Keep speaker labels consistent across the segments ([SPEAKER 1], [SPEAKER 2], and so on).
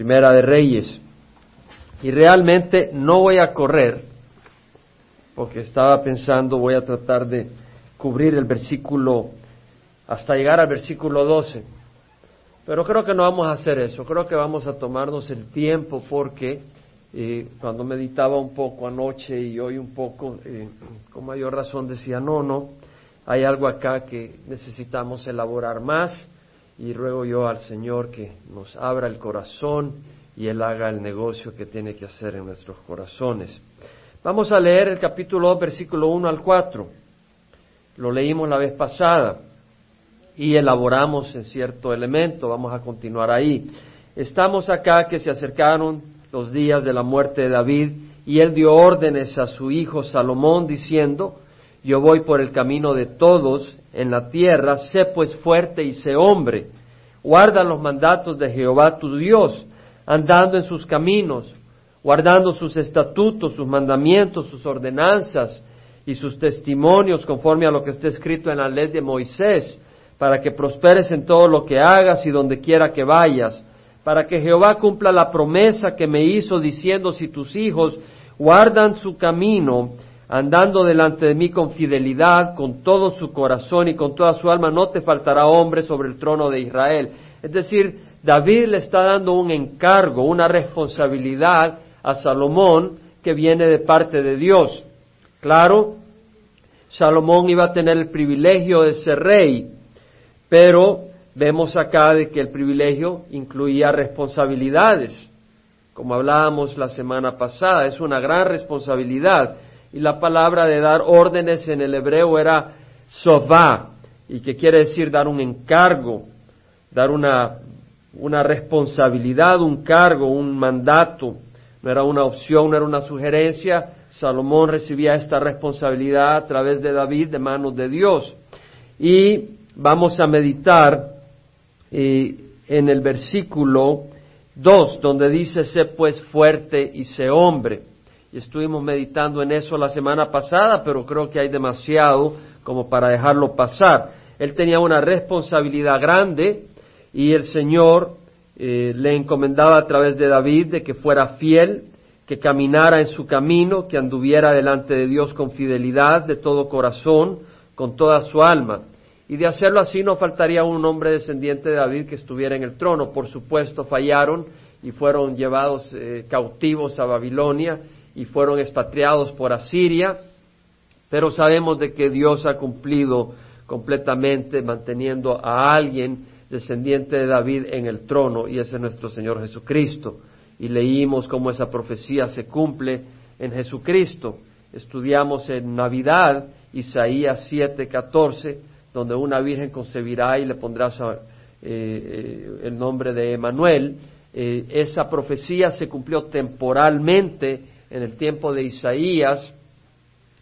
[SPEAKER 1] Primera de Reyes. Y realmente no voy a correr, porque estaba pensando, voy a tratar de cubrir el versículo hasta llegar al versículo 12. Pero creo que no vamos a hacer eso, creo que vamos a tomarnos el tiempo porque eh, cuando meditaba un poco anoche y hoy un poco, eh, con mayor razón decía, no, no, hay algo acá que necesitamos elaborar más y ruego yo al Señor que nos abra el corazón y Él haga el negocio que tiene que hacer en nuestros corazones. Vamos a leer el capítulo 2, versículo 1 al 4. Lo leímos la vez pasada y elaboramos en cierto elemento. Vamos a continuar ahí. Estamos acá que se acercaron los días de la muerte de David y él dio órdenes a su hijo Salomón diciendo, yo voy por el camino de todos en la tierra, sé pues fuerte y sé hombre, guarda los mandatos de Jehová tu Dios, andando en sus caminos, guardando sus estatutos, sus mandamientos, sus ordenanzas y sus testimonios conforme a lo que está escrito en la ley de Moisés, para que prosperes en todo lo que hagas y donde quiera que vayas, para que Jehová cumpla la promesa que me hizo diciendo si tus hijos guardan su camino, andando delante de mí con fidelidad, con todo su corazón y con toda su alma, no te faltará hombre sobre el trono de Israel. Es decir, David le está dando un encargo, una responsabilidad a Salomón que viene de parte de Dios. Claro, Salomón iba a tener el privilegio de ser rey, pero vemos acá de que el privilegio incluía responsabilidades. Como hablábamos la semana pasada, es una gran responsabilidad. Y la palabra de dar órdenes en el hebreo era sová, y que quiere decir dar un encargo, dar una una responsabilidad, un cargo, un mandato, no era una opción, no era una sugerencia. Salomón recibía esta responsabilidad a través de David de manos de Dios. Y vamos a meditar eh, en el versículo 2, donde dice, sé pues fuerte y sé hombre. Y estuvimos meditando en eso la semana pasada, pero creo que hay demasiado como para dejarlo pasar. Él tenía una responsabilidad grande y el Señor eh, le encomendaba a través de David de que fuera fiel, que caminara en su camino, que anduviera delante de Dios con fidelidad, de todo corazón, con toda su alma. Y de hacerlo así no faltaría un hombre descendiente de David que estuviera en el trono. Por supuesto, fallaron y fueron llevados eh, cautivos a Babilonia y fueron expatriados por Asiria, pero sabemos de que Dios ha cumplido completamente manteniendo a alguien descendiente de David en el trono, y ese es nuestro Señor Jesucristo. Y leímos cómo esa profecía se cumple en Jesucristo. Estudiamos en Navidad Isaías 7:14, donde una virgen concebirá y le pondrás eh, eh, el nombre de Emanuel. Eh, esa profecía se cumplió temporalmente en el tiempo de Isaías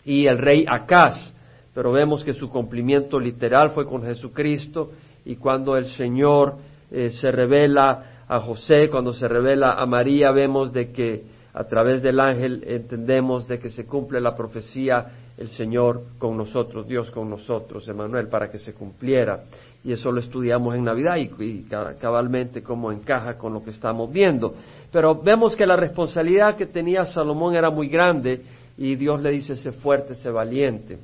[SPEAKER 1] y el rey Acaz, pero vemos que su cumplimiento literal fue con Jesucristo y cuando el Señor eh, se revela a José, cuando se revela a María, vemos de que a través del ángel entendemos de que se cumple la profecía el Señor con nosotros, Dios con nosotros, Emanuel, para que se cumpliera. Y eso lo estudiamos en Navidad y, cabalmente cómo encaja con lo que estamos viendo. Pero vemos que la responsabilidad que tenía Salomón era muy grande y Dios le dice, sé fuerte, sé valiente.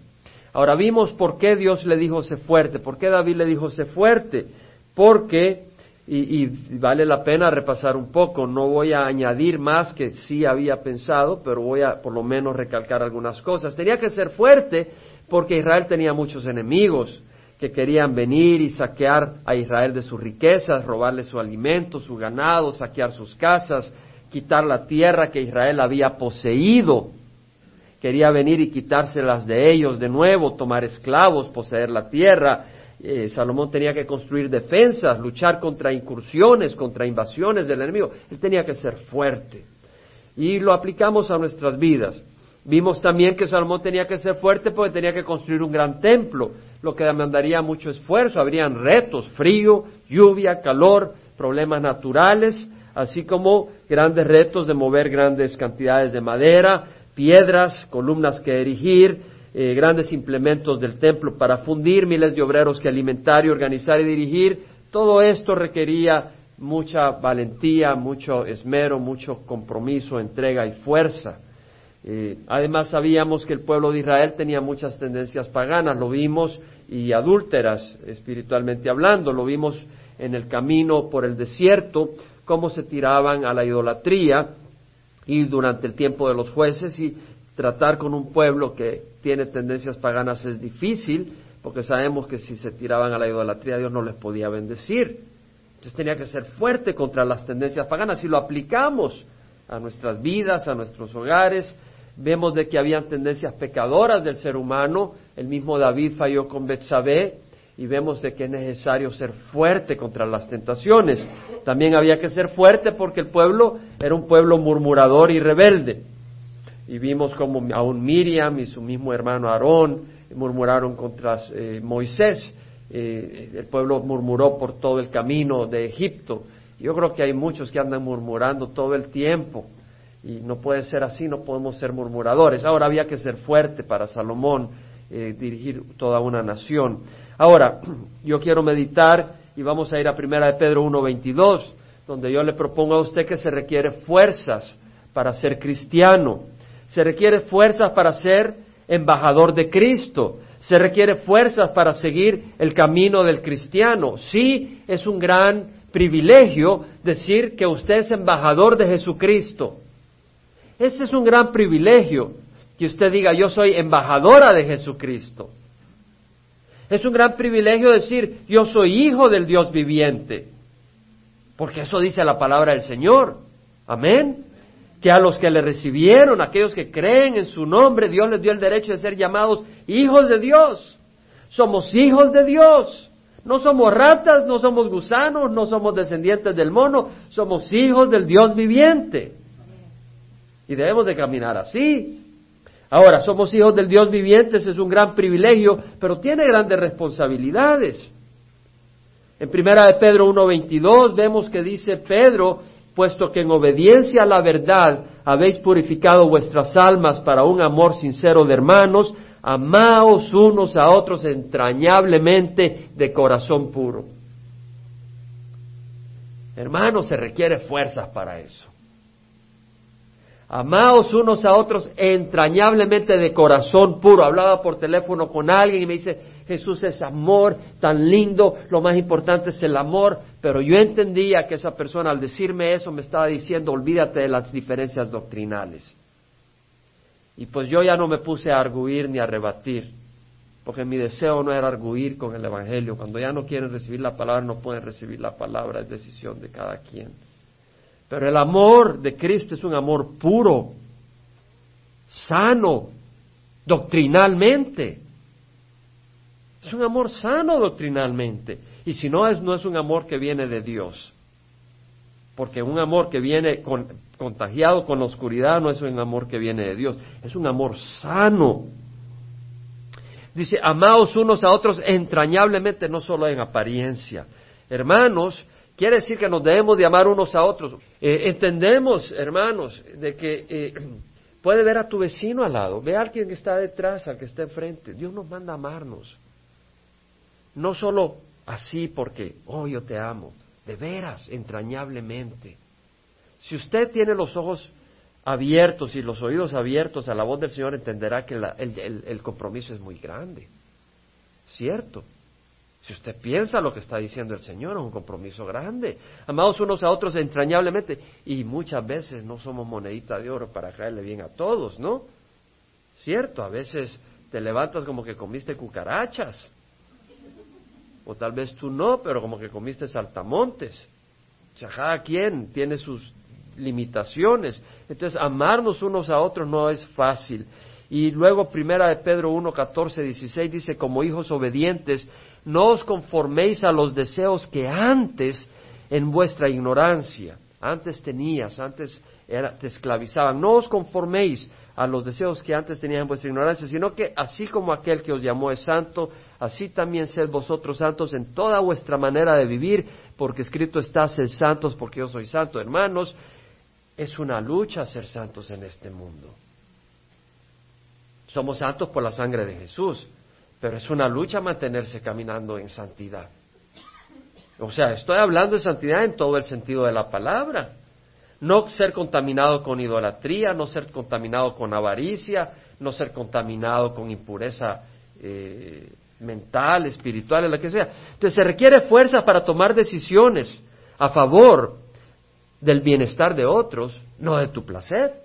[SPEAKER 1] Ahora vimos por qué Dios le dijo sé fuerte, por qué David le dijo sé fuerte, porque, y, y, vale la pena repasar un poco, no voy a añadir más que sí había pensado, pero voy a por lo menos recalcar algunas cosas. Tenía que ser fuerte porque Israel tenía muchos enemigos que querían venir y saquear a Israel de sus riquezas, robarle su alimento, su ganado, saquear sus casas, quitar la tierra que Israel había poseído quería venir y quitárselas de ellos de nuevo, tomar esclavos, poseer la tierra. Eh, Salomón tenía que construir defensas, luchar contra incursiones, contra invasiones del enemigo. Él tenía que ser fuerte. Y lo aplicamos a nuestras vidas. Vimos también que Salomón tenía que ser fuerte porque tenía que construir un gran templo, lo que demandaría mucho esfuerzo. Habrían retos, frío, lluvia, calor, problemas naturales, así como grandes retos de mover grandes cantidades de madera, piedras, columnas que erigir, eh, grandes implementos del templo para fundir, miles de obreros que alimentar y organizar y dirigir. Todo esto requería mucha valentía, mucho esmero, mucho compromiso, entrega y fuerza. Eh, además sabíamos que el pueblo de Israel tenía muchas tendencias paganas, lo vimos, y adúlteras espiritualmente hablando, lo vimos en el camino por el desierto, cómo se tiraban a la idolatría y durante el tiempo de los jueces y tratar con un pueblo que tiene tendencias paganas es difícil, porque sabemos que si se tiraban a la idolatría Dios no les podía bendecir. Entonces tenía que ser fuerte contra las tendencias paganas. Si lo aplicamos a nuestras vidas, a nuestros hogares, vemos de que habían tendencias pecadoras del ser humano. El mismo David falló con Betsabé y vemos de que es necesario ser fuerte contra las tentaciones. También había que ser fuerte porque el pueblo era un pueblo murmurador y rebelde. Y vimos como aún Miriam y su mismo hermano Aarón murmuraron contra eh, Moisés. Eh, el pueblo murmuró por todo el camino de Egipto. Yo creo que hay muchos que andan murmurando todo el tiempo. Y no puede ser así, no podemos ser murmuradores. Ahora había que ser fuerte para Salomón eh, dirigir toda una nación. Ahora, yo quiero meditar y vamos a ir a primera de Pedro 1.22, donde yo le propongo a usted que se requiere fuerzas para ser cristiano, se requiere fuerzas para ser embajador de Cristo, se requiere fuerzas para seguir el camino del cristiano. Sí, es un gran privilegio decir que usted es embajador de Jesucristo. Ese es un gran privilegio, que usted diga yo soy embajadora de Jesucristo. Es un gran privilegio decir, yo soy hijo del Dios viviente, porque eso dice la palabra del Señor. Amén. Que a los que le recibieron, aquellos que creen en su nombre, Dios les dio el derecho de ser llamados hijos de Dios. Somos hijos de Dios. No somos ratas, no somos gusanos, no somos descendientes del mono, somos hijos del Dios viviente. Y debemos de caminar así. Ahora, somos hijos del Dios viviente, ese es un gran privilegio, pero tiene grandes responsabilidades. En primera de Pedro 1.22 vemos que dice Pedro, puesto que en obediencia a la verdad habéis purificado vuestras almas para un amor sincero de hermanos, amaos unos a otros entrañablemente de corazón puro. Hermanos, se requiere fuerzas para eso. Amaos unos a otros entrañablemente de corazón puro. Hablaba por teléfono con alguien y me dice, Jesús es amor, tan lindo, lo más importante es el amor, pero yo entendía que esa persona al decirme eso me estaba diciendo, olvídate de las diferencias doctrinales. Y pues yo ya no me puse a arguir ni a rebatir, porque mi deseo no era arguir con el Evangelio. Cuando ya no quieren recibir la palabra, no pueden recibir la palabra, es decisión de cada quien. Pero el amor de Cristo es un amor puro, sano, doctrinalmente. Es un amor sano doctrinalmente. Y si no es, no es un amor que viene de Dios. Porque un amor que viene contagiado con la oscuridad no es un amor que viene de Dios. Es un amor sano. Dice, amaos unos a otros entrañablemente, no solo en apariencia. Hermanos, Quiere decir que nos debemos de amar unos a otros. Eh, entendemos, hermanos, de que eh, puede ver a tu vecino al lado, ve a alguien que está detrás, al que está enfrente. Dios nos manda a amarnos. No solo así porque, oh, yo te amo, de veras, entrañablemente. Si usted tiene los ojos abiertos y los oídos abiertos a la voz del Señor, entenderá que el compromiso es muy grande. ¿Cierto? Si usted piensa lo que está diciendo el Señor, es un compromiso grande. Amados unos a otros entrañablemente. Y muchas veces no somos monedita de oro para caerle bien a todos, ¿no? Cierto, a veces te levantas como que comiste cucarachas. O tal vez tú no, pero como que comiste saltamontes. O sea, cada quien tiene sus limitaciones. Entonces, amarnos unos a otros no es fácil. Y luego, primera de Pedro 1, 14, 16, dice, como hijos obedientes, no os conforméis a los deseos que antes en vuestra ignorancia, antes tenías, antes te esclavizaban. No os conforméis a los deseos que antes tenías en vuestra ignorancia, sino que así como aquel que os llamó es santo, así también sed vosotros santos en toda vuestra manera de vivir, porque escrito está, sed santos porque yo soy santo. Hermanos, es una lucha ser santos en este mundo. Somos santos por la sangre de Jesús, pero es una lucha mantenerse caminando en santidad. O sea, estoy hablando de santidad en todo el sentido de la palabra. No ser contaminado con idolatría, no ser contaminado con avaricia, no ser contaminado con impureza eh, mental, espiritual, la que sea. Entonces se requiere fuerza para tomar decisiones a favor del bienestar de otros, no de tu placer.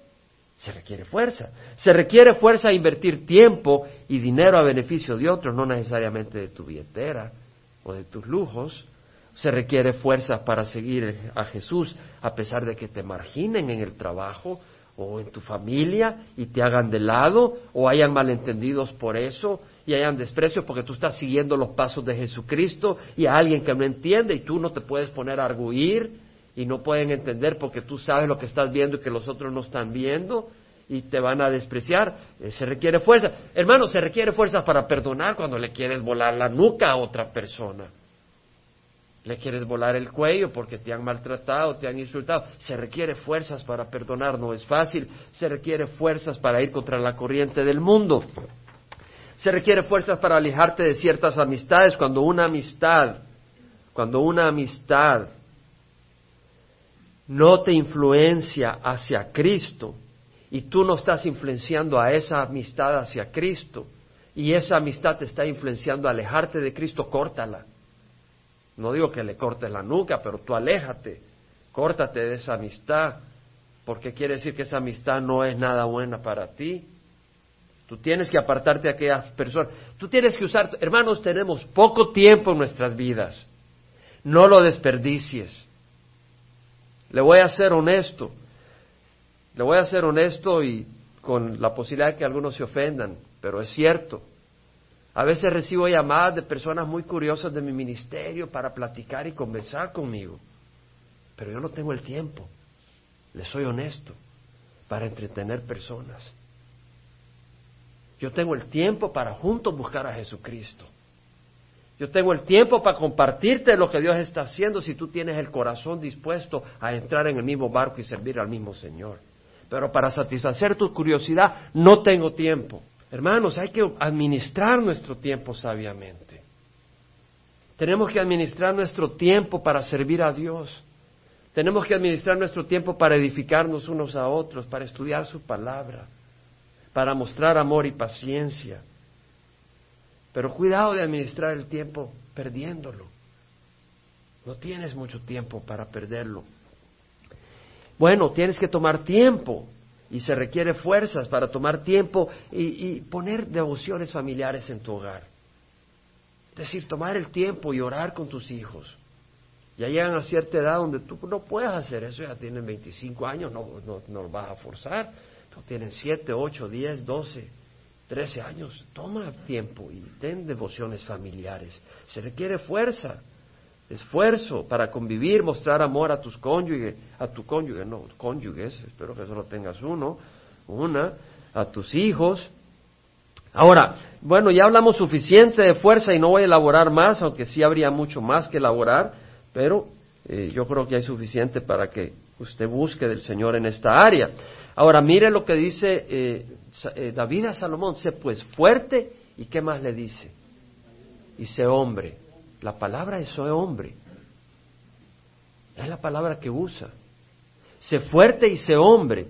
[SPEAKER 1] Se requiere fuerza. Se requiere fuerza a invertir tiempo y dinero a beneficio de otros, no necesariamente de tu billetera o de tus lujos. Se requiere fuerza para seguir a Jesús a pesar de que te marginen en el trabajo o en tu familia y te hagan de lado o hayan malentendidos por eso y hayan desprecio porque tú estás siguiendo los pasos de Jesucristo y a alguien que no entiende y tú no te puedes poner a arguir y no pueden entender porque tú sabes lo que estás viendo y que los otros no están viendo y te van a despreciar. Eh, se requiere fuerza. Hermano, se requiere fuerza para perdonar cuando le quieres volar la nuca a otra persona. Le quieres volar el cuello porque te han maltratado, te han insultado. Se requiere fuerzas para perdonar, no es fácil. Se requiere fuerzas para ir contra la corriente del mundo. Se requiere fuerzas para alejarte de ciertas amistades cuando una amistad, cuando una amistad no te influencia hacia Cristo y tú no estás influenciando a esa amistad hacia Cristo y esa amistad te está influenciando a alejarte de Cristo, córtala. No digo que le cortes la nuca, pero tú aléjate, córtate de esa amistad, porque quiere decir que esa amistad no es nada buena para ti. Tú tienes que apartarte de aquellas personas. Tú tienes que usar, hermanos, tenemos poco tiempo en nuestras vidas. No lo desperdicies. Le voy a ser honesto. Le voy a ser honesto y con la posibilidad de que algunos se ofendan, pero es cierto. A veces recibo llamadas de personas muy curiosas de mi ministerio para platicar y conversar conmigo, pero yo no tengo el tiempo, le soy honesto, para entretener personas. Yo tengo el tiempo para juntos buscar a Jesucristo. Yo tengo el tiempo para compartirte lo que Dios está haciendo si tú tienes el corazón dispuesto a entrar en el mismo barco y servir al mismo Señor. Pero para satisfacer tu curiosidad no tengo tiempo. Hermanos, hay que administrar nuestro tiempo sabiamente. Tenemos que administrar nuestro tiempo para servir a Dios. Tenemos que administrar nuestro tiempo para edificarnos unos a otros, para estudiar su palabra, para mostrar amor y paciencia pero cuidado de administrar el tiempo perdiéndolo. No tienes mucho tiempo para perderlo. Bueno, tienes que tomar tiempo y se requiere fuerzas para tomar tiempo y, poner devociones familiares en tu hogar. Es decir, tomar el tiempo y orar con tus hijos. Ya llegan a cierta edad donde tú no puedes hacer eso, ya tienen 25 años, no, no, no los vas a forzar. No tienen 7, 8, 10, 12. Trece años, toma tiempo y ten devociones familiares. Se requiere fuerza, esfuerzo para convivir, mostrar amor a tus cónyuges, a tu cónyuge, no, cónyuges, espero que solo tengas uno, una, a tus hijos. Ahora, bueno, ya hablamos suficiente de fuerza y no voy a elaborar más, aunque sí habría mucho más que elaborar, pero eh, yo creo que hay suficiente para que usted busque del Señor en esta área. Ahora, mire lo que dice eh, eh, David a Salomón, sé pues fuerte y qué más le dice. Y sé hombre. La palabra es sé hombre. Es la palabra que usa. Sé fuerte y sé hombre.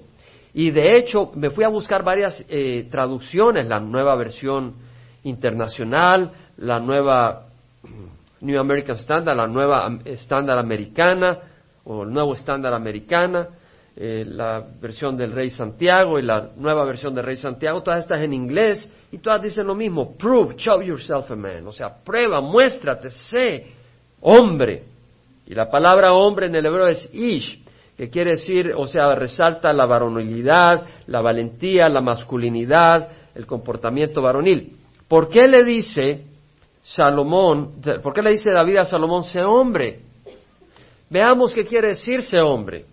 [SPEAKER 1] Y de hecho me fui a buscar varias eh, traducciones, la nueva versión internacional, la nueva New American Standard, la nueva estándar americana o el nuevo estándar americana, eh, la versión del Rey Santiago y la nueva versión del Rey Santiago, todas estas en inglés y todas dicen lo mismo, prove, show yourself a man, o sea, prueba, muéstrate, sé hombre. Y la palabra hombre en el hebreo es ish, que quiere decir, o sea, resalta la varonilidad, la valentía, la masculinidad, el comportamiento varonil. ¿Por qué le dice Salomón, por qué le dice David a Salomón, sé hombre? Veamos qué quiere decir sé hombre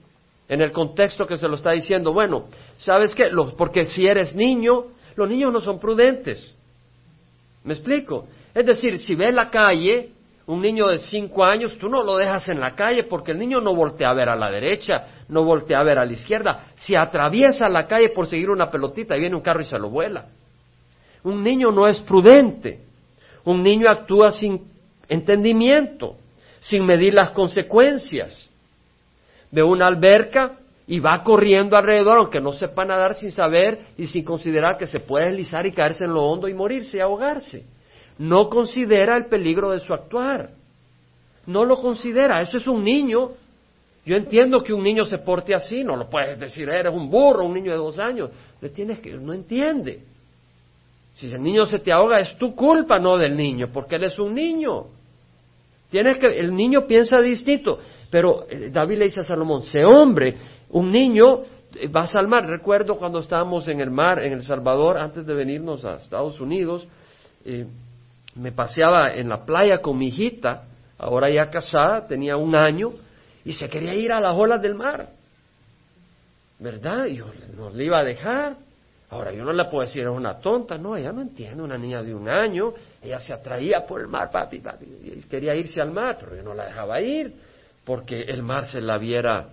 [SPEAKER 1] en el contexto que se lo está diciendo. Bueno, ¿sabes qué? porque si eres niño, los niños no son prudentes. ¿Me explico? Es decir, si ves la calle, un niño de cinco años, tú no lo dejas en la calle porque el niño no voltea a ver a la derecha, no voltea a ver a la izquierda. Si atraviesa la calle por seguir una pelotita y viene un carro y se lo vuela. Un niño no es prudente. Un niño actúa sin entendimiento. sin medir las consecuencias. Ve una alberca y va corriendo alrededor, aunque no sepa nadar sin saber y sin considerar que se puede deslizar y caerse en lo hondo y morirse y ahogarse. No considera el peligro de su actuar. No lo considera. Eso es un niño. Yo entiendo que un niño se porte así. No lo puedes decir, eres un burro, un niño de dos años. Le tienes que, no entiende. Si el niño se te ahoga, es tu culpa, no del niño, porque él es un niño. Tienes que, el niño piensa distinto. Pero eh, David le dice a Salomón, sé hombre, un niño eh, vas al mar. Recuerdo cuando estábamos en el mar, en El Salvador, antes de venirnos a Estados Unidos, eh, me paseaba en la playa con mi hijita, ahora ya casada, tenía un año, y se quería ir a las olas del mar. ¿Verdad? Yo no le iba a dejar. Ahora, yo no le puedo decir, es una tonta, no, ella no entiende, una niña de un año, ella se atraía por el mar, papi, papi, y quería irse al mar, pero yo no la dejaba ir, porque el mar se la viera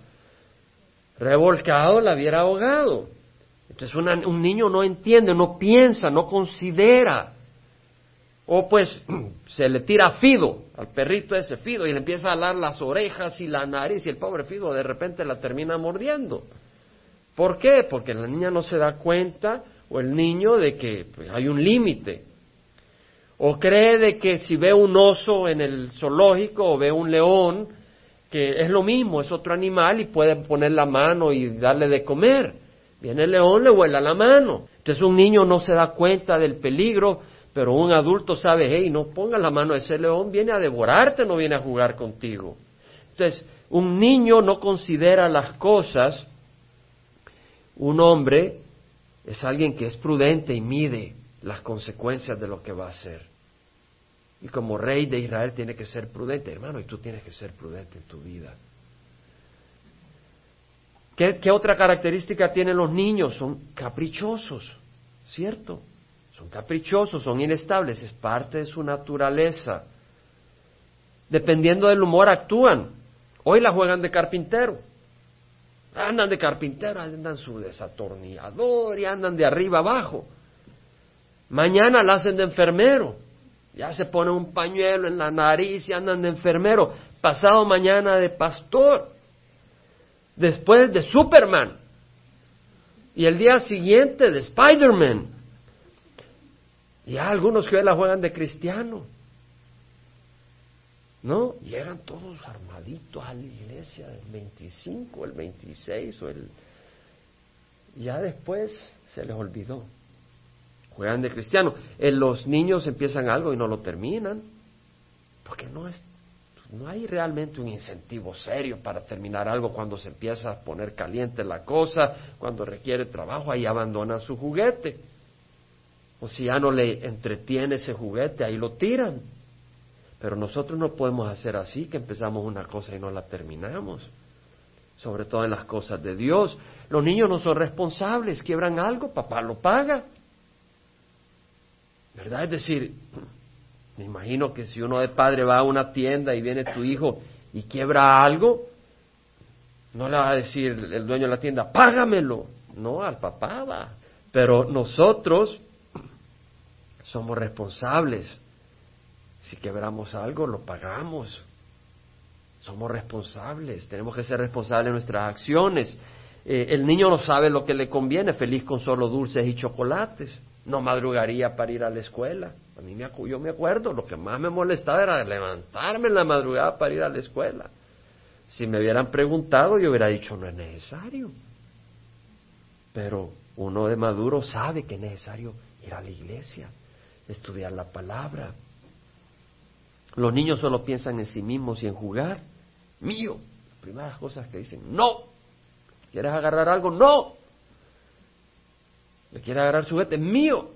[SPEAKER 1] revolcado, la viera ahogado. Entonces un niño no entiende, no piensa, no considera. O pues se le tira fido al perrito ese fido y le empieza a alar las orejas y la nariz y el pobre fido de repente la termina mordiendo. ¿Por qué? Porque la niña no se da cuenta o el niño de que pues, hay un límite. O cree de que si ve un oso en el zoológico o ve un león, que es lo mismo, es otro animal y puede poner la mano y darle de comer. Viene el león, le vuela la mano. Entonces un niño no se da cuenta del peligro, pero un adulto sabe, hey, no ponga la mano, ese león viene a devorarte, no viene a jugar contigo. Entonces, un niño no considera las cosas un hombre es alguien que es prudente y mide las consecuencias de lo que va a hacer. Y como rey de Israel tiene que ser prudente, hermano, y tú tienes que ser prudente en tu vida. ¿Qué, ¿Qué, otra característica tienen los niños? Son caprichosos, ¿cierto? Son caprichosos, son inestables, es parte de su naturaleza. Dependiendo del humor actúan. Hoy la juegan de carpintero. Andan de carpintero, andan su desatornillador y andan de arriba abajo. Mañana la hacen de enfermero. Ya se pone un pañuelo en la nariz y andan de enfermero. Pasado mañana de pastor. Después de Superman. Y el día siguiente de Spider-Man. Ya algunos que hoy la juegan de cristiano. ¿no? Llegan todos armaditos a la iglesia, el 25, el 26 o el... Ya después se les olvidó. Juegan de cristiano. Los niños empiezan algo y no lo terminan, porque no es no hay realmente un incentivo serio para terminar algo cuando se empieza a poner caliente la cosa, cuando requiere trabajo, ahí abandonan su juguete. O si ya no le entretiene ese juguete, ahí lo tiran. Pero nosotros no podemos hacer así, que empezamos una cosa y no la terminamos. Sobre todo en las cosas de Dios. Los niños no son responsables, quiebran algo, papá lo paga. ¿Verdad? Es decir, me imagino que si uno de padre va a una tienda y viene tu hijo y quiebra algo, no le va a decir el dueño de la tienda, págamelo. No, al papá va. Pero nosotros somos responsables si quebramos algo, lo pagamos. Somos responsables, tenemos que ser responsables de nuestras acciones. Eh, el niño no sabe lo que le conviene, feliz con solo dulces y chocolates. No madrugaría para ir a la escuela. A mí me, yo me acuerdo, lo que más me molestaba era levantarme en la madrugada para ir a la escuela. Si me hubieran preguntado, yo hubiera dicho, no es necesario. Pero uno de maduro sabe que es necesario ir a la iglesia, estudiar la palabra, los niños solo piensan en sí mismos y en jugar. Mío. Las primeras cosas que dicen, no. ¿Quieres agarrar algo? No. ¿Le quieres agarrar su juguete? Mío.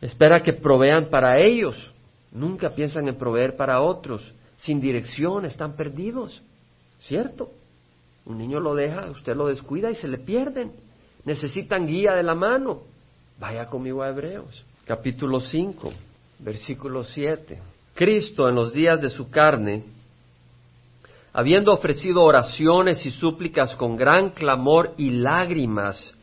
[SPEAKER 1] Espera que provean para ellos. Nunca piensan en proveer para otros. Sin dirección, están perdidos. ¿Cierto? Un niño lo deja, usted lo descuida y se le pierden. Necesitan guía de la mano. Vaya conmigo a Hebreos, capítulo 5 versículo 7. Cristo en los días de su carne, habiendo ofrecido oraciones y súplicas con gran clamor y lágrimas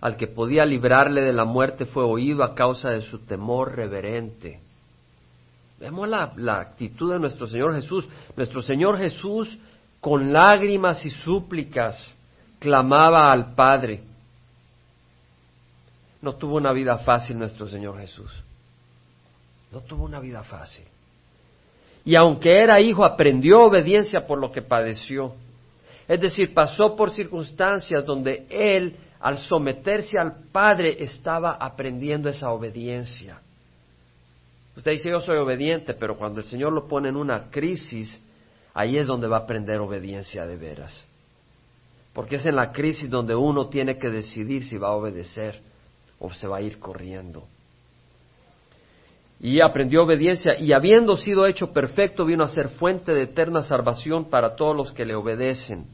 [SPEAKER 1] al que podía librarle de la muerte, fue oído a causa de su temor reverente. Vemos la, la actitud de nuestro Señor Jesús. Nuestro Señor Jesús, con lágrimas y súplicas, clamaba al Padre. No tuvo una vida fácil nuestro Señor Jesús. No tuvo una vida fácil. Y aunque era hijo, aprendió obediencia por lo que padeció. Es decir, pasó por circunstancias donde él, al someterse al Padre, estaba aprendiendo esa obediencia. Usted dice, yo soy obediente, pero cuando el Señor lo pone en una crisis, ahí es donde va a aprender obediencia de veras. Porque es en la crisis donde uno tiene que decidir si va a obedecer o se va a ir corriendo. Y aprendió obediencia y habiendo sido hecho perfecto vino a ser fuente de eterna salvación para todos los que le obedecen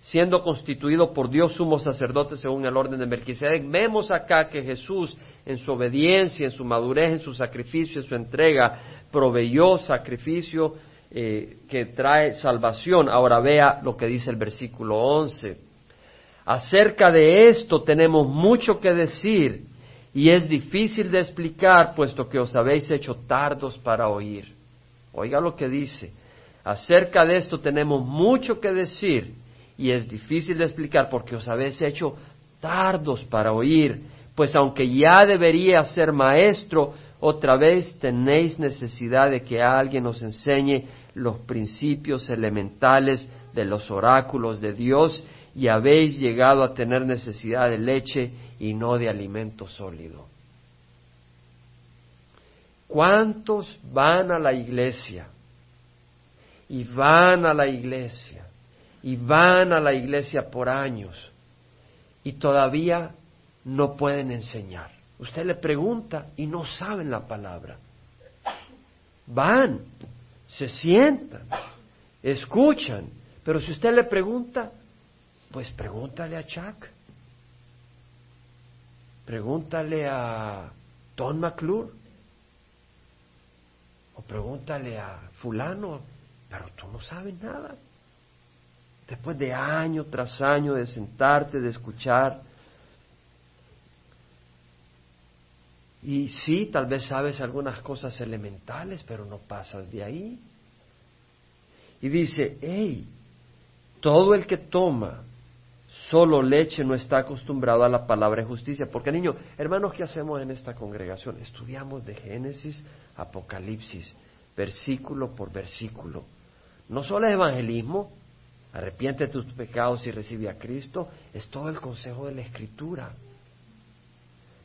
[SPEAKER 1] siendo constituido por Dios sumo sacerdote según el orden de Melquisedec. Vemos acá que Jesús, en su obediencia, en su madurez, en su sacrificio, en su entrega, proveyó sacrificio eh, que trae salvación. Ahora vea lo que dice el versículo 11. Acerca de esto tenemos mucho que decir y es difícil de explicar puesto que os habéis hecho tardos para oír. Oiga lo que dice. Acerca de esto tenemos mucho que decir y es difícil de explicar porque os habéis hecho tardos para oír, pues aunque ya debería ser maestro, otra vez tenéis necesidad de que alguien os enseñe los principios elementales de los oráculos de Dios y habéis llegado a tener necesidad de leche y no de alimento sólido. ¿Cuántos van a la iglesia? Y van a la iglesia y van a la iglesia por años y todavía no pueden enseñar. Usted le pregunta y no saben la palabra. Van, se sientan, escuchan, pero si usted le pregunta, pues pregúntale a Chuck, pregúntale a Don McClure, o pregúntale a fulano, pero tú no sabes nada después de año tras año de sentarte, de escuchar. Y sí, tal vez sabes algunas cosas elementales, pero no pasas de ahí. Y dice, hey, todo el que toma solo leche no está acostumbrado a la palabra de justicia. Porque niño, hermanos, ¿qué hacemos en esta congregación? Estudiamos de Génesis, Apocalipsis, versículo por versículo. No solo es evangelismo, arrepiente de tus pecados y recibe a Cristo, es todo el consejo de la Escritura,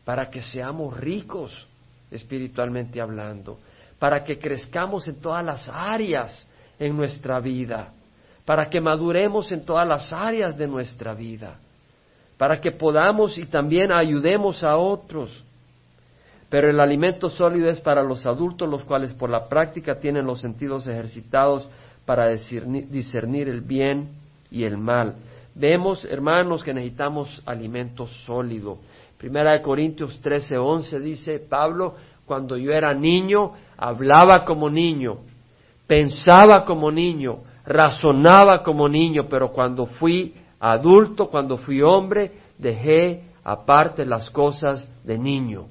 [SPEAKER 1] para que seamos ricos espiritualmente hablando, para que crezcamos en todas las áreas en nuestra vida, para que maduremos en todas las áreas de nuestra vida, para que podamos y también ayudemos a otros. Pero el alimento sólido es para los adultos, los cuales por la práctica tienen los sentidos ejercitados para discernir el bien y el mal. Vemos, hermanos, que necesitamos alimento sólido. Primera de Corintios 13, 11 dice Pablo, cuando yo era niño, hablaba como niño, pensaba como niño, razonaba como niño, pero cuando fui adulto, cuando fui hombre, dejé aparte las cosas de niño.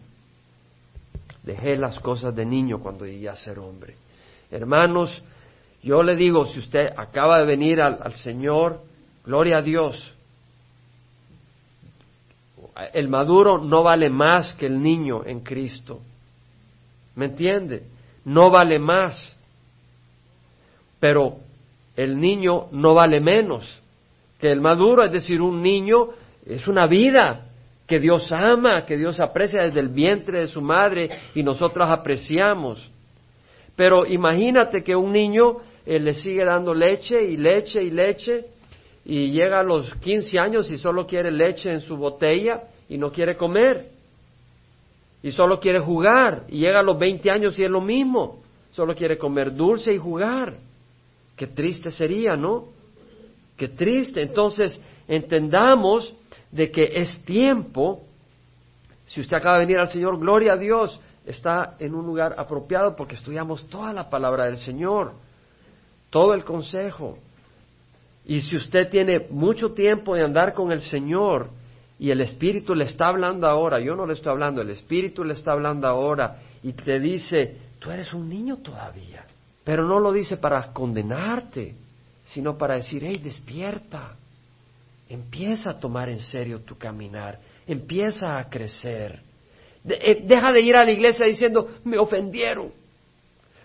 [SPEAKER 1] Dejé las cosas de niño cuando llegué a ser hombre. Hermanos, yo le digo, si usted acaba de venir al, Señor, gloria a Dios. El maduro no vale más que el niño en Cristo. ¿Me entiende? No vale más. Pero el niño no vale menos que el maduro, es decir, un niño es una vida que Dios ama, que Dios aprecia desde el vientre de su madre y nosotros apreciamos. Pero imagínate que un niño él le sigue dando leche y leche y leche y llega a los 15 años y solo quiere leche en su botella y no quiere comer y solo quiere jugar y llega a los 20 años y es lo mismo, solo quiere comer dulce y jugar. Qué triste sería, ¿no? Qué triste. Entonces, entendamos de que es tiempo, si usted acaba de venir al Señor, gloria a Dios, está en un lugar apropiado porque estudiamos toda la palabra del Señor todo el consejo. Y si usted tiene mucho tiempo de andar con el Señor y el Espíritu le está hablando ahora, yo no le estoy hablando, el Espíritu le está hablando ahora y te dice, tú eres un niño todavía. Pero no lo dice para condenarte, sino para decir, hey, despierta, empieza a tomar en serio tu caminar, empieza a crecer. Eh, deja de ir a la iglesia diciendo, me ofendieron.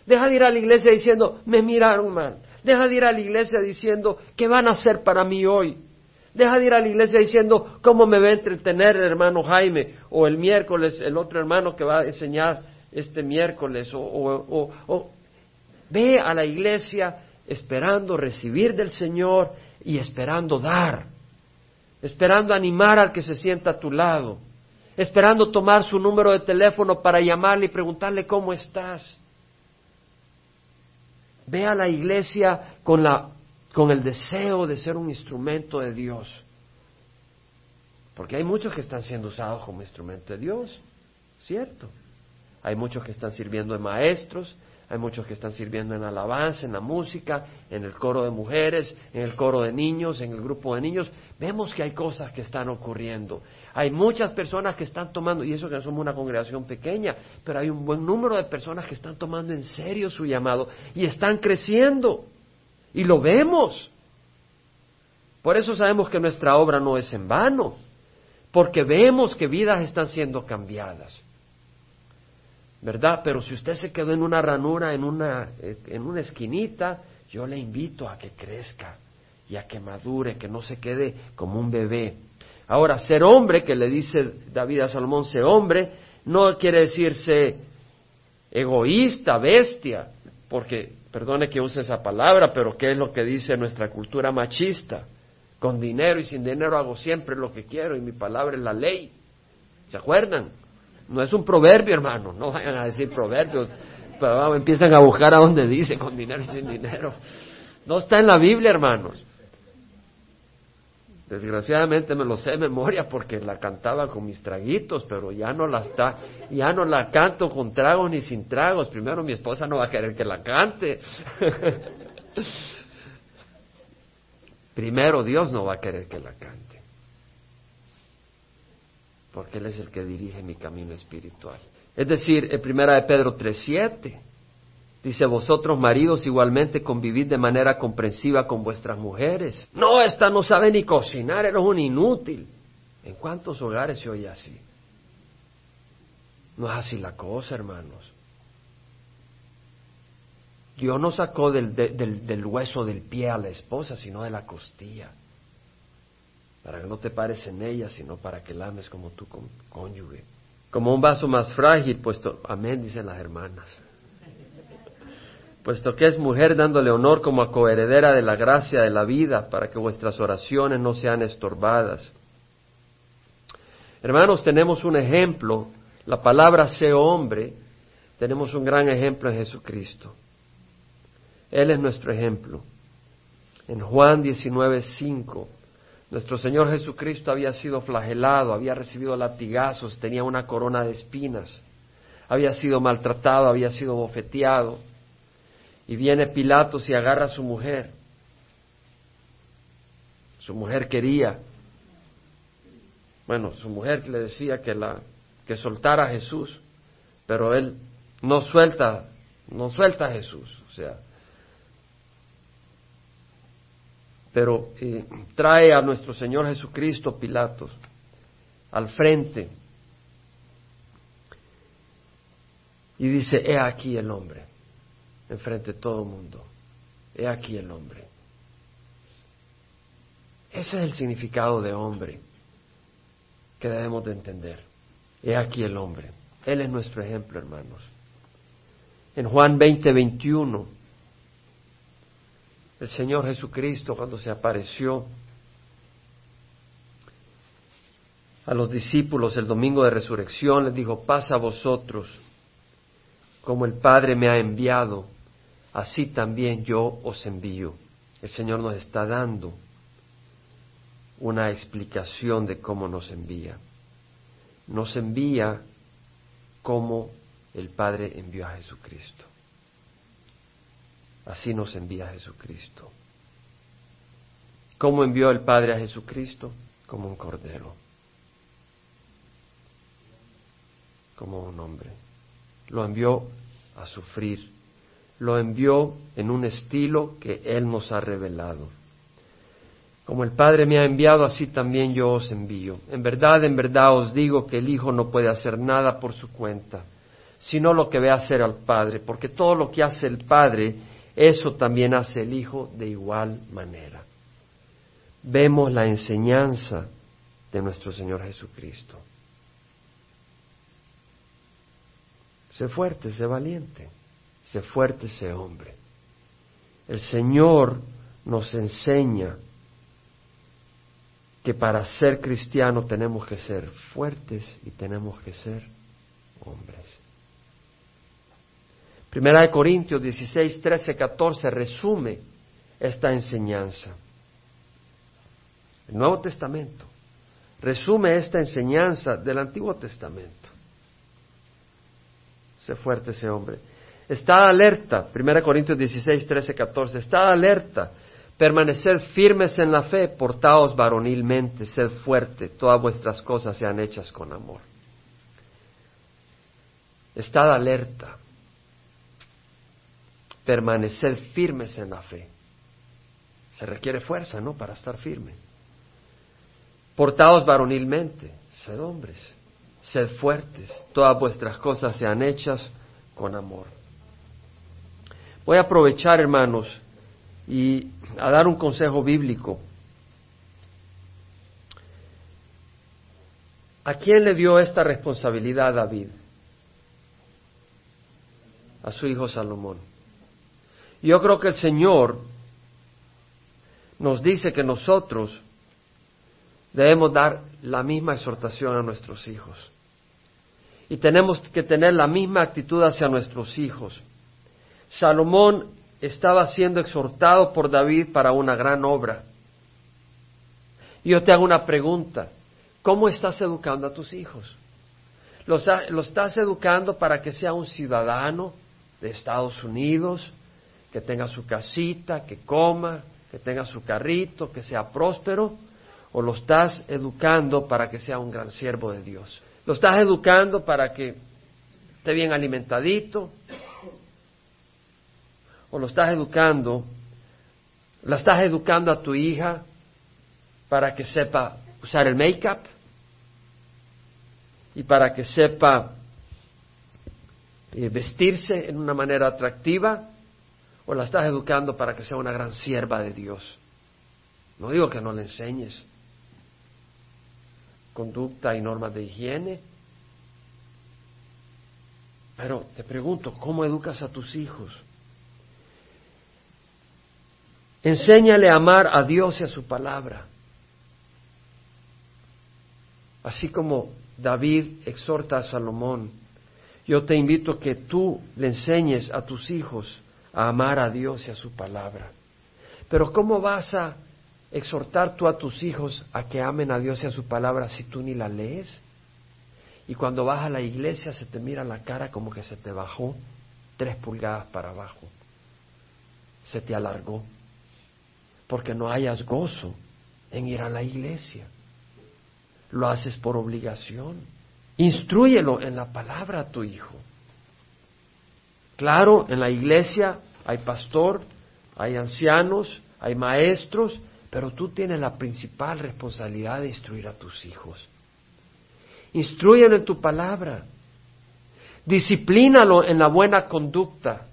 [SPEAKER 1] Deja de ir a la iglesia diciendo, me miraron mal. Deja de ir a la iglesia diciendo, ¿qué van a hacer para mí hoy? Deja de ir a la iglesia diciendo, ¿cómo me va a entretener el hermano Jaime? O el miércoles, el otro hermano que va a enseñar este miércoles. o ve a la iglesia esperando recibir del Señor y esperando dar. Esperando animar al que se sienta a tu lado. Esperando tomar su número de teléfono para llamarle y preguntarle cómo estás. Ve a la iglesia con, la, con el deseo de ser un instrumento de Dios. Porque hay muchos que están siendo usados como instrumento de Dios, ¿cierto? Hay muchos que están sirviendo de maestros, hay muchos que están sirviendo en alabanza, en la música, en el coro de mujeres, en el coro de niños, en el grupo de niños. Vemos que hay cosas que están ocurriendo. Hay muchas personas que están tomando, y eso que no somos una congregación pequeña, pero hay un buen número de personas que están tomando en serio su llamado y están creciendo. Y lo vemos. Por eso sabemos que nuestra obra no es en vano, porque vemos que vidas están siendo cambiadas. ¿Verdad? Pero si usted se quedó en una ranura, en una, eh, en una esquinita, yo le invito a que crezca y a que madure, que no se quede como un bebé. Ahora, ser hombre, que le dice David a Salomón, ser hombre, no quiere decirse egoísta, bestia, porque, perdone que use esa palabra, pero ¿qué es lo que dice nuestra cultura machista? Con dinero y sin dinero hago siempre lo que quiero y mi palabra es la ley. ¿Se acuerdan? No es un proverbio, hermano. No vayan a decir proverbios. Pero empiezan a buscar a donde dice con dinero y sin dinero. No está en la Biblia, hermanos. Desgraciadamente me lo sé de memoria porque la cantaba con mis traguitos, pero ya no la está, ya no la canto con tragos ni sin tragos. Primero mi esposa no va a querer que la cante. Primero Dios no va a querer que la cante porque Él es el que dirige mi camino espiritual. Es decir, en primera de Pedro 3.7 dice, vosotros maridos igualmente convivid de manera comprensiva con vuestras mujeres. No, esta no sabe ni cocinar, eres un inútil. ¿En cuántos hogares se oye así? No es así la cosa, hermanos. Dios no sacó del, del hueso del pie a la esposa, sino de la costilla para que no te pares en ella, sino para que la ames como tu cónyuge. Como un vaso más frágil, puesto, amén, dicen las hermanas. Puesto que es mujer dándole honor como a coheredera de la gracia de la vida, para que vuestras oraciones no sean estorbadas. Hermanos, tenemos un ejemplo, la palabra sé hombre, tenemos un gran ejemplo en Jesucristo. Él es nuestro ejemplo. En Juan 19, 5 nuestro Señor Jesucristo había sido flagelado, había recibido latigazos, tenía una corona de espinas, había sido maltratado, había sido bofeteado. Y viene Pilatos y agarra a su mujer. Su mujer quería, bueno, su mujer le decía que, la, que soltara a Jesús, pero él no suelta, no suelta a Jesús. O sea, pero eh, trae a nuestro Señor Jesucristo Pilatos al frente y dice, he aquí el hombre, enfrente de todo el mundo, he aquí el hombre. Ese es el significado de hombre que debemos de entender. He aquí el hombre. Él es nuestro ejemplo, hermanos. En Juan 20, 21 el Señor Jesucristo cuando se apareció a los discípulos el domingo de resurrección, les dijo, pasa a vosotros, como el Padre me ha enviado, así también yo os envío. El Señor nos está dando una explicación de cómo nos envía. Nos envía como el Padre envió a Jesucristo. Así nos envía Jesucristo. ¿Cómo envió el Padre a Jesucristo? Como un cordero, como un hombre. Lo envió a sufrir. Lo envió en un estilo que Él nos ha revelado. Como el Padre me ha enviado, así también yo os envío. En verdad, en verdad os digo que el Hijo no puede hacer nada por su cuenta, sino lo que ve hacer al Padre, porque todo lo que hace el Padre, eso también hace el Hijo de igual manera. Vemos la enseñanza de nuestro Señor Jesucristo. Sé fuerte, sé valiente, sé fuerte, sé hombre. El Señor nos enseña que para ser cristiano tenemos que ser fuertes y tenemos que ser hombres. Primera de Corintios 16, 13, 14 resume esta enseñanza. El Nuevo Testamento resume esta enseñanza del Antiguo Testamento. Sé fuerte ese hombre. Está alerta, 1 Corintios 16, 13, 14, está alerta, permaneced firmes en la fe, portaos varonilmente, sed fuerte, todas vuestras cosas sean hechas con amor. Estad alerta, permaneced firmes en la fe. Se requiere fuerza, ¿no? Para estar firme. Portaos varonilmente, sed hombres, sed fuertes, todas vuestras cosas sean hechas con amor. Voy a aprovechar, hermanos, y a dar un consejo bíblico. ¿A quién le dio esta responsabilidad David? A su hijo Salomón. Yo creo que el Señor nos dice que nosotros debemos dar la misma exhortación a nuestros hijos. Y tenemos que tener la misma actitud hacia nuestros hijos. Salomón estaba siendo exhortado por David para una gran obra. Yo te hago una pregunta. ¿Cómo estás educando a tus hijos? ¿Los, estás educando para que sea un ciudadano de Estados Unidos, que tenga su casita, que coma, que tenga su carrito, que sea próspero? o lo estás educando para que sea un gran siervo de Dios. Lo estás educando para que esté bien alimentadito, o lo estás educando, la estás educando a tu hija para que sepa usar el make-up y para que sepa eh, vestirse en una manera atractiva, o la estás educando para que sea una gran sierva de Dios. No digo que no le enseñes, conducta y normas de higiene. Pero te pregunto, ¿cómo educas a tus hijos? Enséñale a amar a Dios y a su palabra. Así como David exhorta a Salomón, yo te invito que tú le enseñes a tus hijos a amar a Dios y a su palabra. Pero ¿cómo vas a exhortar tú a tus hijos a que amen a Dios y a su palabra si tú ni la lees? Y cuando vas a la iglesia se te mira la cara como que se te bajó tres pulgadas para abajo, se te alargó, porque no hayas gozo en ir a la iglesia. Lo haces por obligación. Instrúyelo en la palabra a tu hijo. Claro, en la iglesia hay pastor, hay ancianos, hay maestros, pero tú tienes la principal responsabilidad de instruir a tus hijos. Instruyelo en tu palabra. Disciplínalo en la buena conducta.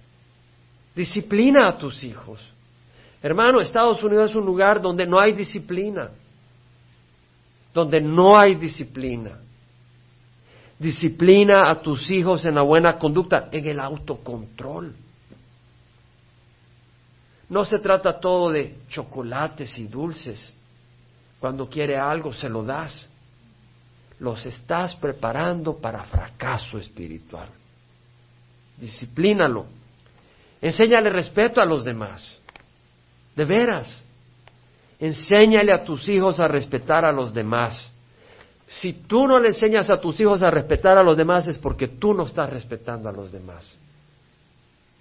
[SPEAKER 1] Disciplina a tus hijos. Hermano, Estados Unidos es un lugar donde no hay disciplina. Donde no hay disciplina. Disciplina a tus hijos en la buena conducta, en el autocontrol. No se trata todo de chocolates y dulces. Cuando quiere algo se lo das. Los estás preparando para fracaso espiritual. Disciplínalo. Enséñale respeto a los demás. De veras. Enséñale a tus hijos a respetar a los demás. Si tú no le enseñas a tus hijos a respetar a los demás es porque tú no estás respetando a los demás.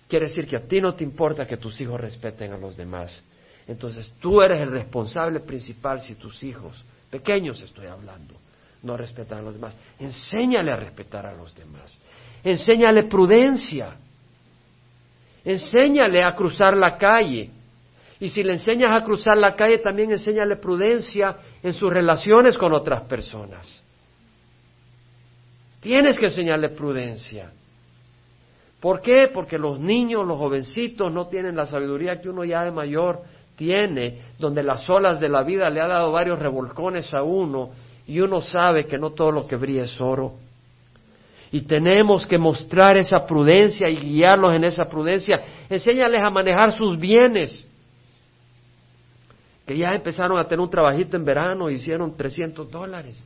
[SPEAKER 1] Quiere decir que a ti no te importa que tus hijos respeten a los demás. Entonces tú eres el responsable principal si tus hijos, pequeños estoy hablando, no respetan a los demás. Enséñale a respetar a los demás. Enséñale prudencia. Enséñale a cruzar la calle. Y si le enseñas a cruzar la calle, también enséñale prudencia en sus relaciones con otras personas. Tienes que enseñarle prudencia. ¿Por qué? Porque los niños, los jovencitos no tienen la sabiduría que uno ya de mayor tiene, donde las olas de la vida le ha dado varios revolcones a uno y uno sabe que no todo lo que brilla es oro. Y tenemos que mostrar esa prudencia y guiarlos en esa prudencia. Enséñales a manejar sus bienes. Que ya empezaron a tener un trabajito en verano hicieron 300 dólares.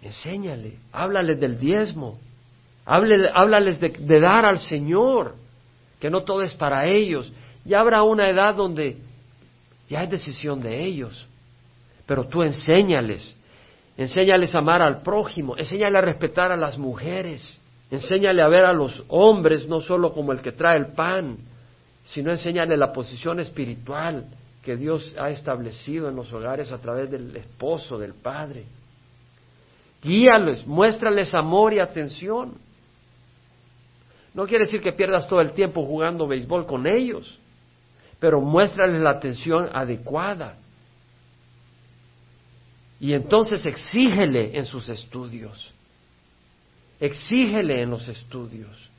[SPEAKER 1] Enséñale, háblales del diezmo, háblales de, de dar al Señor, que no todo es para ellos. Ya habrá una edad donde ya es decisión de ellos, pero tú enséñales, enséñales a amar al prójimo, enséñale a respetar a las mujeres, enséñale a ver a los hombres no solo como el que trae el pan, sino enséñale la posición espiritual que Dios ha establecido en los hogares a través del esposo, del padre. Guíales, muéstrales amor y atención. No quiere decir que pierdas todo el tiempo jugando béisbol con ellos, pero muéstrales la atención adecuada. Y entonces exígele en sus estudios. Exígele en los estudios.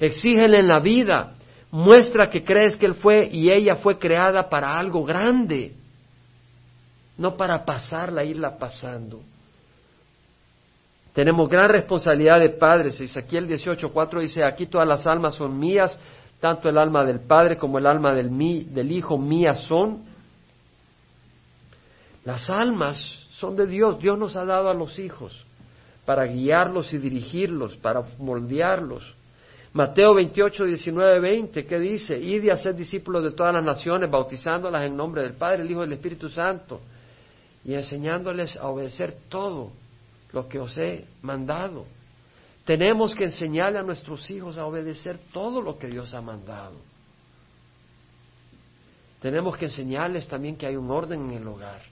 [SPEAKER 1] Exígele en la vida. Muestra que crees que él fue y ella fue creada para algo grande, no para pasarla, irla pasando. Tenemos gran responsabilidad de padres. Ezequiel 18:4 dice, aquí todas las almas son mías, tanto el alma del Padre como el alma del, del Hijo mías son. Las almas son de Dios. Dios nos ha dado a los hijos para guiarlos y dirigirlos, para moldearlos. Mateo 28, 19, 20, ¿qué dice? Id y hacer discípulos de todas las naciones, bautizándolas en nombre del Padre, el Hijo y del Espíritu Santo, y enseñándoles a obedecer todo lo que os he mandado. Tenemos que enseñarle a nuestros hijos a obedecer todo lo que Dios ha mandado. Tenemos que enseñarles también que hay un orden en el hogar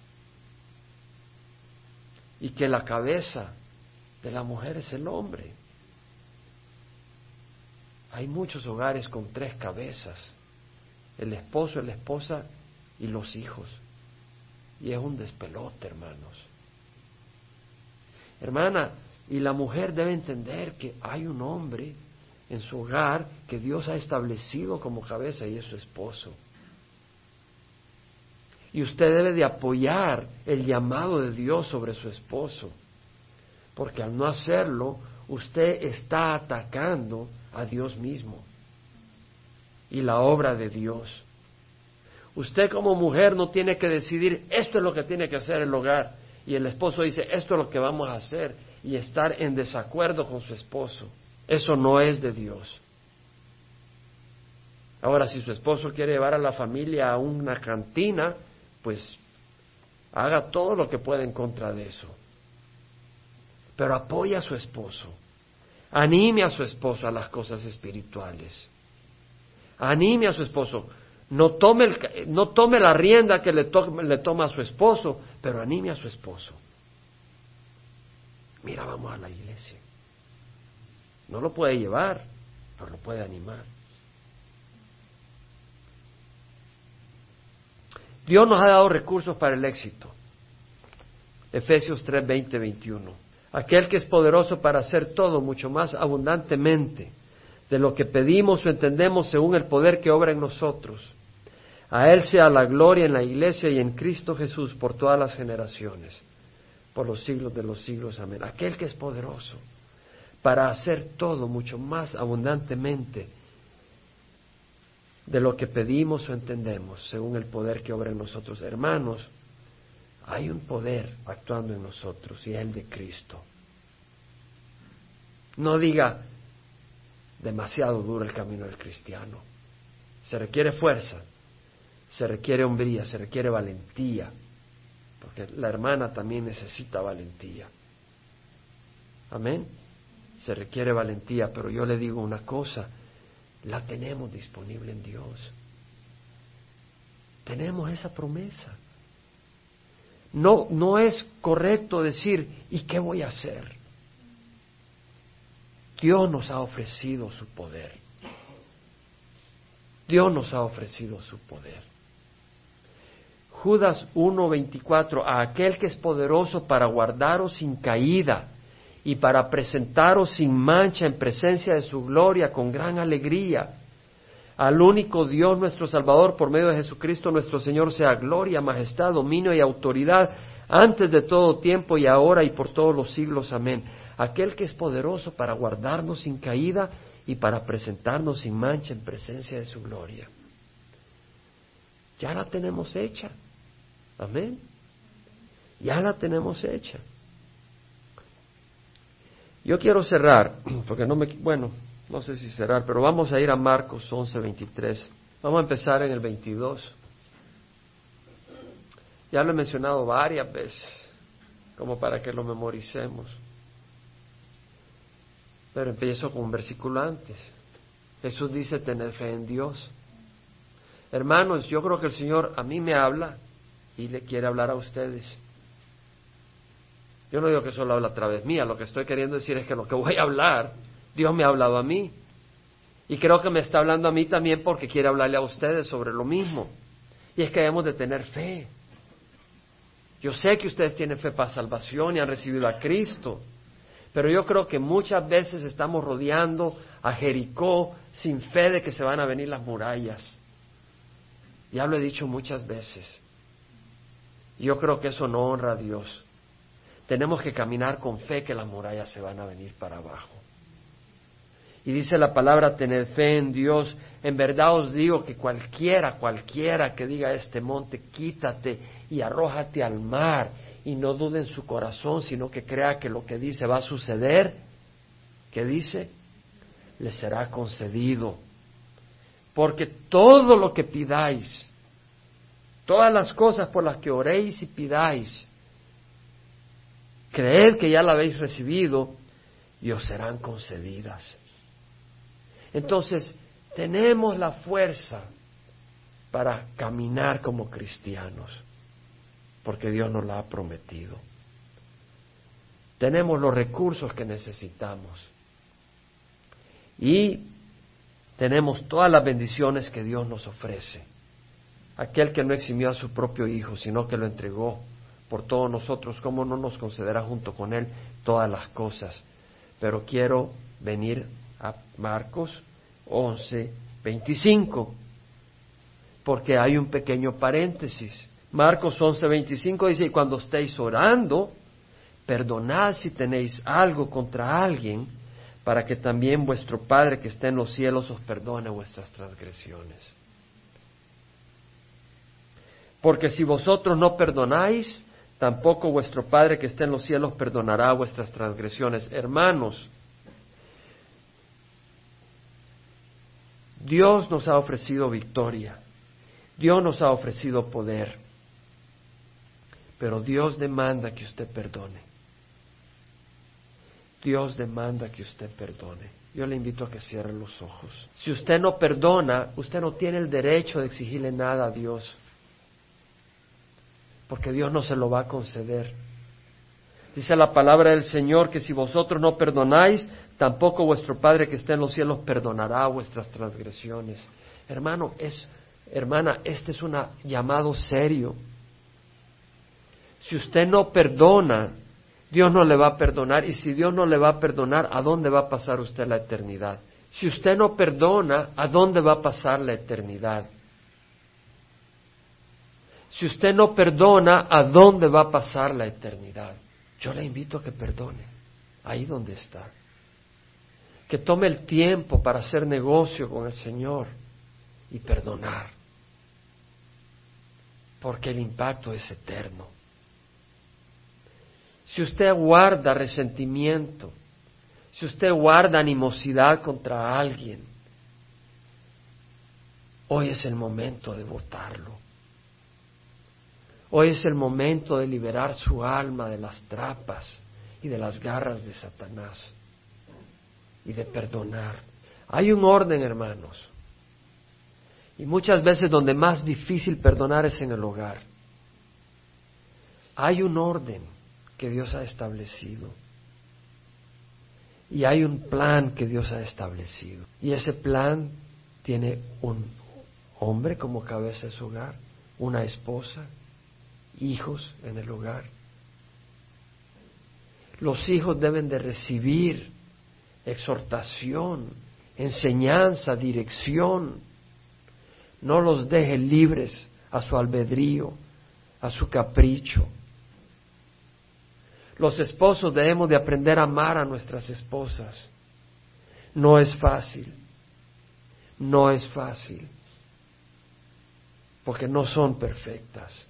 [SPEAKER 1] y que la cabeza de la mujer es el hombre. Hay muchos hogares con tres cabezas, el esposo, la esposa y los hijos. Y es un despelote, hermanos. Hermana, y la mujer debe entender que hay un hombre en su hogar que Dios ha establecido como cabeza y es su esposo. Y usted debe de apoyar el llamado de Dios sobre su esposo, porque al no hacerlo, usted está atacando a Dios mismo y la obra de Dios. Usted como mujer no tiene que decidir, esto es lo que tiene que hacer el hogar y el esposo dice, esto es lo que vamos a hacer, y estar en desacuerdo con su esposo. Eso no es de Dios. Ahora, si su esposo quiere llevar a la familia a una cantina, pues haga todo lo que pueda en contra de eso. Pero apoya a su esposo. Anime a su esposo a las cosas espirituales. Anime a su esposo. No tome, el, no tome la rienda que le, le toma a su esposo, pero anime a su esposo. Mira, vamos a la iglesia. No lo puede llevar, pero lo puede animar. Dios nos ha dado recursos para el éxito. Efesios 3, 20, 21. Aquel que es poderoso para hacer todo mucho más abundantemente de lo que pedimos o entendemos según el poder que obra en nosotros. A Él sea la gloria en la iglesia y en Cristo Jesús por todas las generaciones, por los siglos de los siglos. Amén. Aquel que es poderoso para hacer todo mucho más abundantemente de lo que pedimos o entendemos, según el poder que obra en nosotros. Hermanos, hay un poder actuando en nosotros y es el de Cristo. No diga demasiado duro el camino del cristiano. Se requiere fuerza, se requiere hombría, se requiere valentía, porque la hermana también necesita valentía. Amén. Se requiere valentía, pero yo le digo una cosa, la tenemos disponible en Dios. Tenemos esa promesa. No, no es correcto decir, ¿y qué voy a hacer? Dios nos ha ofrecido su poder. Dios nos ha ofrecido su poder. Judas 1:24, a aquel que es poderoso para guardaros sin caída y para presentaros sin mancha en presencia de su gloria con gran alegría. Al único Dios nuestro Salvador, por medio de Jesucristo nuestro Señor, sea gloria, majestad, dominio y autoridad, antes de todo tiempo y ahora y por todos los siglos. Amén. Aquel que es poderoso para guardarnos sin caída y para presentarnos sin mancha en presencia de su gloria. Ya la tenemos hecha. Amén. Ya la tenemos hecha. Yo quiero cerrar, porque no me, bueno, no sé si cerrar, pero vamos a ir a Marcos 11, 23. Vamos a empezar en el 22. Ya lo he mencionado varias veces, como para que lo memoricemos. Pero empiezo con un versículo antes. Jesús dice tener fe en Dios. Hermanos, yo creo que el Señor a mí me habla y le quiere hablar a ustedes. Yo no digo que solo habla a través mía, lo que estoy queriendo decir es que lo que voy a hablar, Dios me ha hablado a mí. Y creo que me está hablando a mí también porque quiere hablarle a ustedes sobre lo mismo. Y es que debemos de tener fe. Yo sé que ustedes tienen fe para salvación y han recibido a Cristo. Pero yo creo que muchas veces estamos rodeando a Jericó sin fe de que se van a venir las murallas. Ya lo he dicho muchas veces. Yo creo que eso no honra a Dios. Tenemos que caminar con fe que las murallas se van a venir para abajo. Y dice la palabra, tener fe en Dios. En verdad os digo que cualquiera, cualquiera que diga a este monte, quítate y arrójate al mar y no dude en su corazón, sino que crea que lo que dice va a suceder, ¿qué dice? Le será concedido. Porque todo lo que pidáis, todas las cosas por las que oréis y pidáis, creed que ya la habéis recibido y os serán concedidas. Entonces, tenemos la fuerza para caminar como cristianos porque Dios nos la ha prometido. Tenemos los recursos que necesitamos y tenemos todas las bendiciones que Dios nos ofrece. Aquel que no eximió a su propio Hijo, sino que lo entregó por todos nosotros, ¿cómo no nos concederá junto con Él todas las cosas? Pero quiero venir a Marcos 11, 25, porque hay un pequeño paréntesis. Marcos 11:25 dice, y cuando estéis orando, perdonad si tenéis algo contra alguien, para que también vuestro Padre que está en los cielos os perdone vuestras transgresiones. Porque si vosotros no perdonáis, tampoco vuestro Padre que está en los cielos perdonará vuestras transgresiones. Hermanos, Dios nos ha ofrecido victoria, Dios nos ha ofrecido poder. Pero Dios demanda que usted perdone. Dios demanda que usted perdone. Yo le invito a que cierre los ojos. Si usted no perdona, usted no tiene el derecho de exigirle nada a Dios. Porque Dios no se lo va a conceder. Dice la palabra del Señor que si vosotros no perdonáis, tampoco vuestro Padre que está en los cielos perdonará vuestras transgresiones. Hermano, es, hermana, este es un llamado serio. Si usted no perdona, Dios no le va a perdonar. Y si Dios no le va a perdonar, ¿a dónde va a pasar usted la eternidad? Si usted no perdona, ¿a dónde va a pasar la eternidad? Si usted no perdona, ¿a dónde va a pasar la eternidad? Yo le invito a que perdone, ahí donde está. Que tome el tiempo para hacer negocio con el Señor y perdonar. Porque el impacto es eterno. Si usted guarda resentimiento, si usted guarda animosidad contra alguien, hoy es el momento de votarlo. Hoy es el momento de liberar su alma de las trapas y de las garras de Satanás y de perdonar. Hay un orden, hermanos. Y muchas veces donde más difícil perdonar es en el hogar. Hay un orden que Dios ha establecido. Y hay un plan que Dios ha establecido. Y ese plan tiene un, hombre como cabeza de su hogar, una esposa, hijos en el hogar. Los hijos deben de recibir exhortación, enseñanza, dirección. No los deje libres a su albedrío, a su capricho. Los esposos debemos de aprender a amar a nuestras esposas. No es fácil, no es fácil, porque no son perfectas.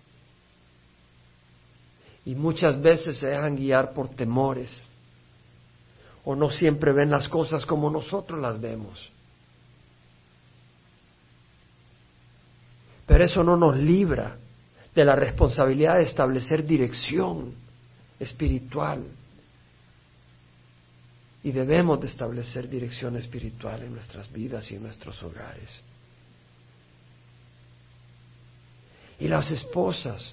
[SPEAKER 1] Y muchas veces se dejan guiar por temores, o no siempre ven las cosas como nosotros las vemos. Pero eso no nos libra de la responsabilidad de establecer dirección espiritual. Y debemos de establecer dirección espiritual en nuestras vidas y en nuestros hogares. Y las esposas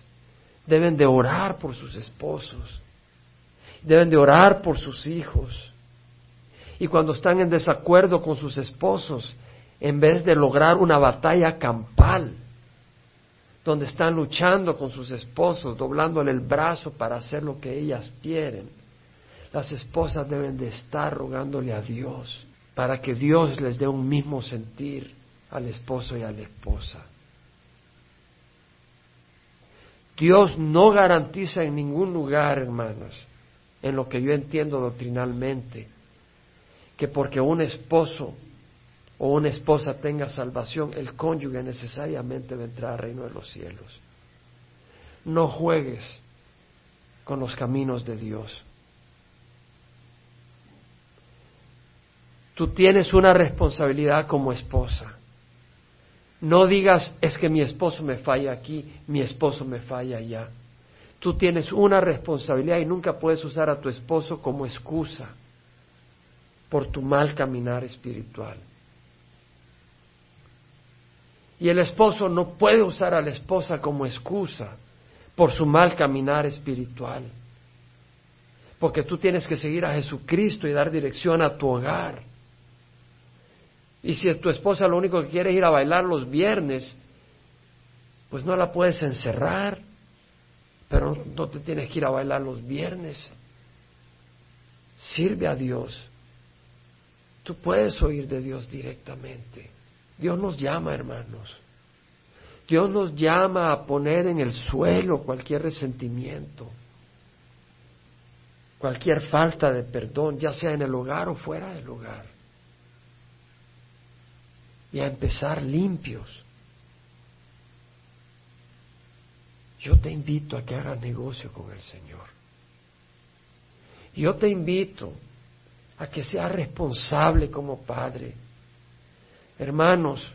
[SPEAKER 1] deben de orar por sus esposos, deben de orar por sus hijos. Y cuando están en desacuerdo con sus esposos, en vez de lograr una batalla campal, donde están luchando con sus esposos, doblándole el brazo para hacer lo que ellas quieren. Las esposas deben de estar rogándole a Dios para que Dios les dé un mismo sentir al esposo y a la esposa. Dios no garantiza en ningún lugar, hermanos, en lo que yo entiendo doctrinalmente, que porque un esposo o una esposa tenga salvación, el cónyuge necesariamente entrar al reino de los cielos. No juegues con los caminos de Dios. Tú tienes una responsabilidad como esposa. No digas, es que mi esposo me falla aquí, mi esposo me falla allá. Tú tienes una responsabilidad y nunca puedes usar a tu esposo como excusa por tu mal caminar espiritual. Y el esposo no puede usar a la esposa como excusa por su mal caminar espiritual. Porque tú tienes que seguir a Jesucristo y dar dirección a tu hogar. Y si tu esposa lo único que quiere ir a bailar los viernes, pues no la puedes encerrar, pero no te tienes que ir a bailar los viernes. Sirve a Dios. Tú puedes oír de Dios directamente. Dios nos llama, hermanos. Dios nos llama a poner en el suelo cualquier resentimiento, cualquier falta de perdón, ya sea en el hogar o fuera del hogar. Y a empezar limpios. Yo te invito a que hagas negocio con el Señor. Yo te invito a que seas responsable como padre Hermanos,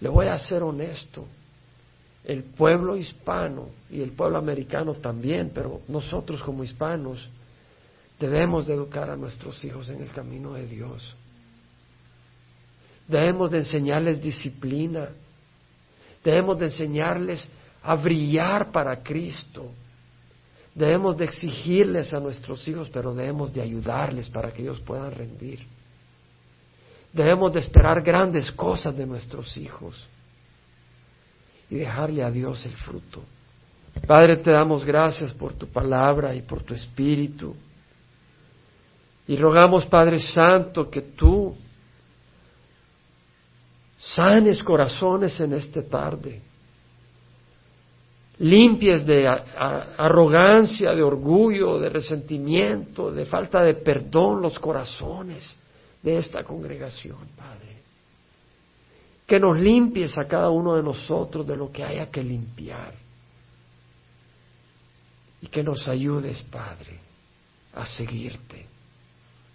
[SPEAKER 1] le voy a ser honesto, el pueblo hispano y el pueblo americano también, pero nosotros como hispanos debemos de educar a nuestros hijos en el camino de Dios. Debemos de enseñarles disciplina, debemos de enseñarles a brillar para Cristo. Debemos de exigirles a nuestros hijos, pero debemos de ayudarles para que ellos puedan rendir. Debemos de esperar grandes cosas de nuestros hijos y dejarle a Dios el fruto. Padre, te damos gracias por tu palabra y por tu espíritu. Y rogamos, Padre Santo, que tú sanes corazones en esta tarde, limpies de arrogancia, de orgullo, de resentimiento, de falta de perdón los corazones de esta congregación, Padre. Que nos limpies a cada uno de nosotros de lo que haya que limpiar. Y que nos ayudes, Padre, a seguirte,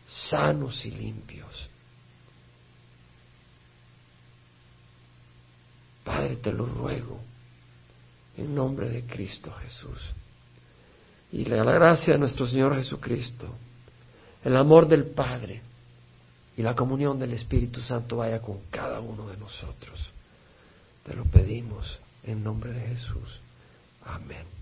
[SPEAKER 1] sanos y limpios. Padre, te lo ruego, en nombre de Cristo Jesús. Y la gracia de nuestro Señor Jesucristo, el amor del Padre, y la comunión del Espíritu Santo vaya con cada uno de nosotros. Te lo pedimos en nombre de Jesús. Amén.